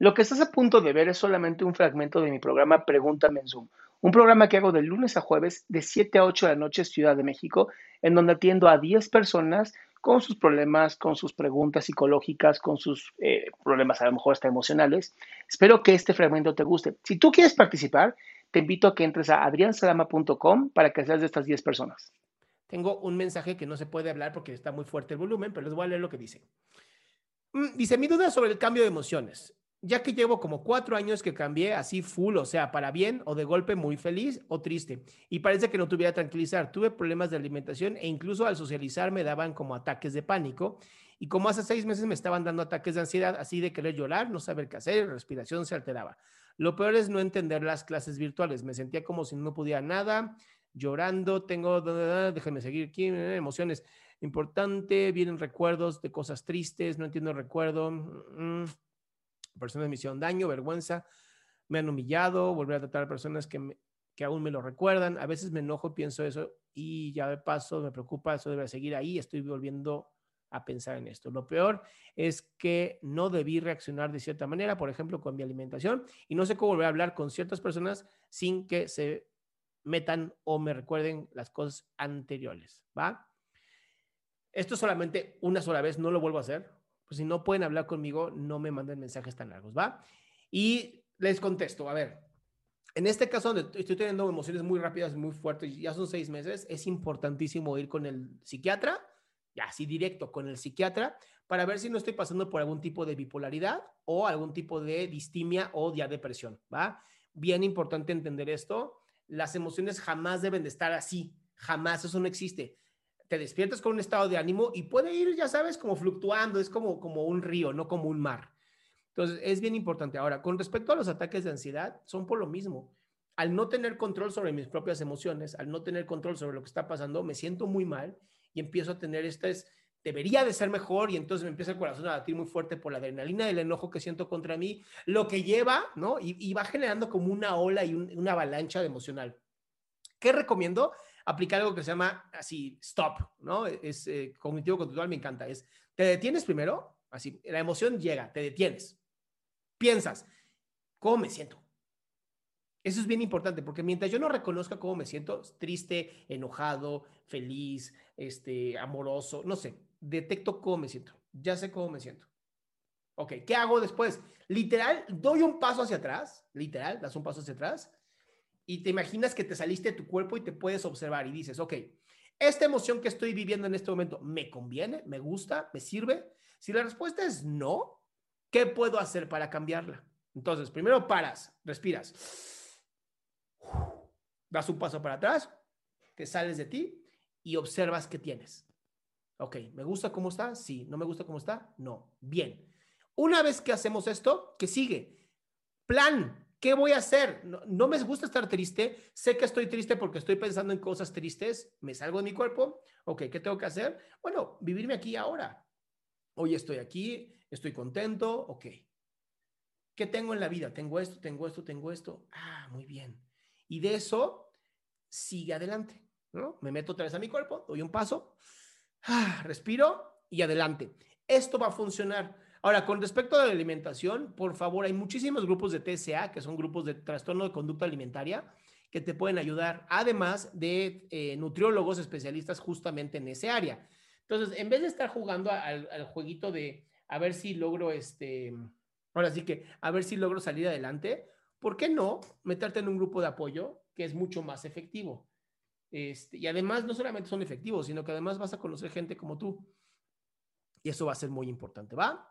Lo que estás a punto de ver es solamente un fragmento de mi programa Pregúntame en Zoom. Un programa que hago de lunes a jueves de 7 a 8 de la noche Ciudad de México, en donde atiendo a 10 personas con sus problemas, con sus preguntas psicológicas, con sus eh, problemas a lo mejor hasta emocionales. Espero que este fragmento te guste. Si tú quieres participar, te invito a que entres a adriansalama.com para que seas de estas 10 personas. Tengo un mensaje que no se puede hablar porque está muy fuerte el volumen, pero les voy a leer lo que dice. Mm, dice, mi duda sobre el cambio de emociones ya que llevo como cuatro años que cambié así full, o sea, para bien o de golpe muy feliz o triste. Y parece que no tuviera tranquilizar. Tuve problemas de alimentación e incluso al socializar me daban como ataques de pánico. Y como hace seis meses me estaban dando ataques de ansiedad, así de querer llorar, no saber qué hacer, respiración se alteraba. Lo peor es no entender las clases virtuales. Me sentía como si no pudiera nada, llorando, tengo, déjenme seguir aquí, emociones. Importante, vienen recuerdos de cosas tristes, no entiendo el recuerdo. Mm, personas me hicieron daño, vergüenza, me han humillado, volver a tratar a personas que, que aún me lo recuerdan. A veces me enojo, pienso eso y ya de paso me preocupa, eso debe seguir ahí, estoy volviendo a pensar en esto. Lo peor es que no debí reaccionar de cierta manera, por ejemplo, con mi alimentación, y no sé cómo volver a hablar con ciertas personas sin que se metan o me recuerden las cosas anteriores, ¿va? Esto solamente una sola vez, no lo vuelvo a hacer, pues si no pueden hablar conmigo, no me manden mensajes tan largos, ¿va? Y les contesto, a ver, en este caso donde estoy teniendo emociones muy rápidas, muy fuertes, ya son seis meses, es importantísimo ir con el psiquiatra, ya así directo con el psiquiatra, para ver si no estoy pasando por algún tipo de bipolaridad o algún tipo de distimia o ya depresión, ¿va? Bien importante entender esto, las emociones jamás deben de estar así, jamás, eso no existe te despiertas con un estado de ánimo y puede ir, ya sabes, como fluctuando, es como, como un río, no como un mar. Entonces, es bien importante. Ahora, con respecto a los ataques de ansiedad, son por lo mismo. Al no tener control sobre mis propias emociones, al no tener control sobre lo que está pasando, me siento muy mal y empiezo a tener estas, debería de ser mejor y entonces me empieza el corazón a latir muy fuerte por la adrenalina del enojo que siento contra mí, lo que lleva, ¿no? Y, va generando como una ola y una avalancha de emocional. ¿Qué recomiendo? Aplicar algo que se llama así, stop, ¿no? Es eh, cognitivo conductual, me encanta. Es, te detienes primero, así, la emoción llega, te detienes, piensas, ¿cómo me siento? Eso es bien importante porque mientras yo no reconozca cómo me siento, triste, enojado, feliz, este, amoroso, no sé, detecto cómo me siento, ya sé cómo me siento. Ok, ¿qué hago después? Literal, doy un paso hacia atrás, literal, das un paso hacia atrás y te imaginas que te saliste de tu cuerpo y te puedes observar y dices, ok, esta emoción que estoy viviendo en este momento, ¿me conviene? ¿Me gusta? ¿Me sirve? Si la respuesta es no, ¿qué puedo hacer para cambiarla? Entonces, primero paras, respiras, das un paso para atrás, te sales de ti y observas qué tienes. Ok, ¿me gusta cómo está? Sí. ¿No me gusta cómo está? No. Bien. Una vez que hacemos esto, ¿qué sigue? Plan. ¿Qué voy a hacer? No, me gusta estar triste. Sé que estoy triste porque estoy pensando en cosas tristes. Me salgo de mi cuerpo. Ok, ¿qué tengo que hacer? Bueno, vivirme aquí ahora. Hoy estoy aquí, estoy contento. Ok. ¿Qué tengo en la vida? Tengo esto, tengo esto, tengo esto. Ah, muy bien. Y de eso sigue adelante. ¿no? Me meto otra vez a mi cuerpo, doy un paso, ah, respiro y adelante. esto va a funcionar. Ahora, con respecto a la alimentación, por favor, hay muchísimos grupos de TSA, que son grupos de trastorno de conducta alimentaria, que te pueden ayudar, además de eh, nutriólogos especialistas justamente en ese área. Entonces, en vez de estar jugando al, jueguito de a ver si logro, este, ahora sí que, a ver si logro salir adelante, ¿por qué no meterte en un grupo de apoyo que es mucho más efectivo? Este, y además, no solamente son efectivos, sino que además vas a conocer gente como tú. Y eso va a ser muy importante, ¿va?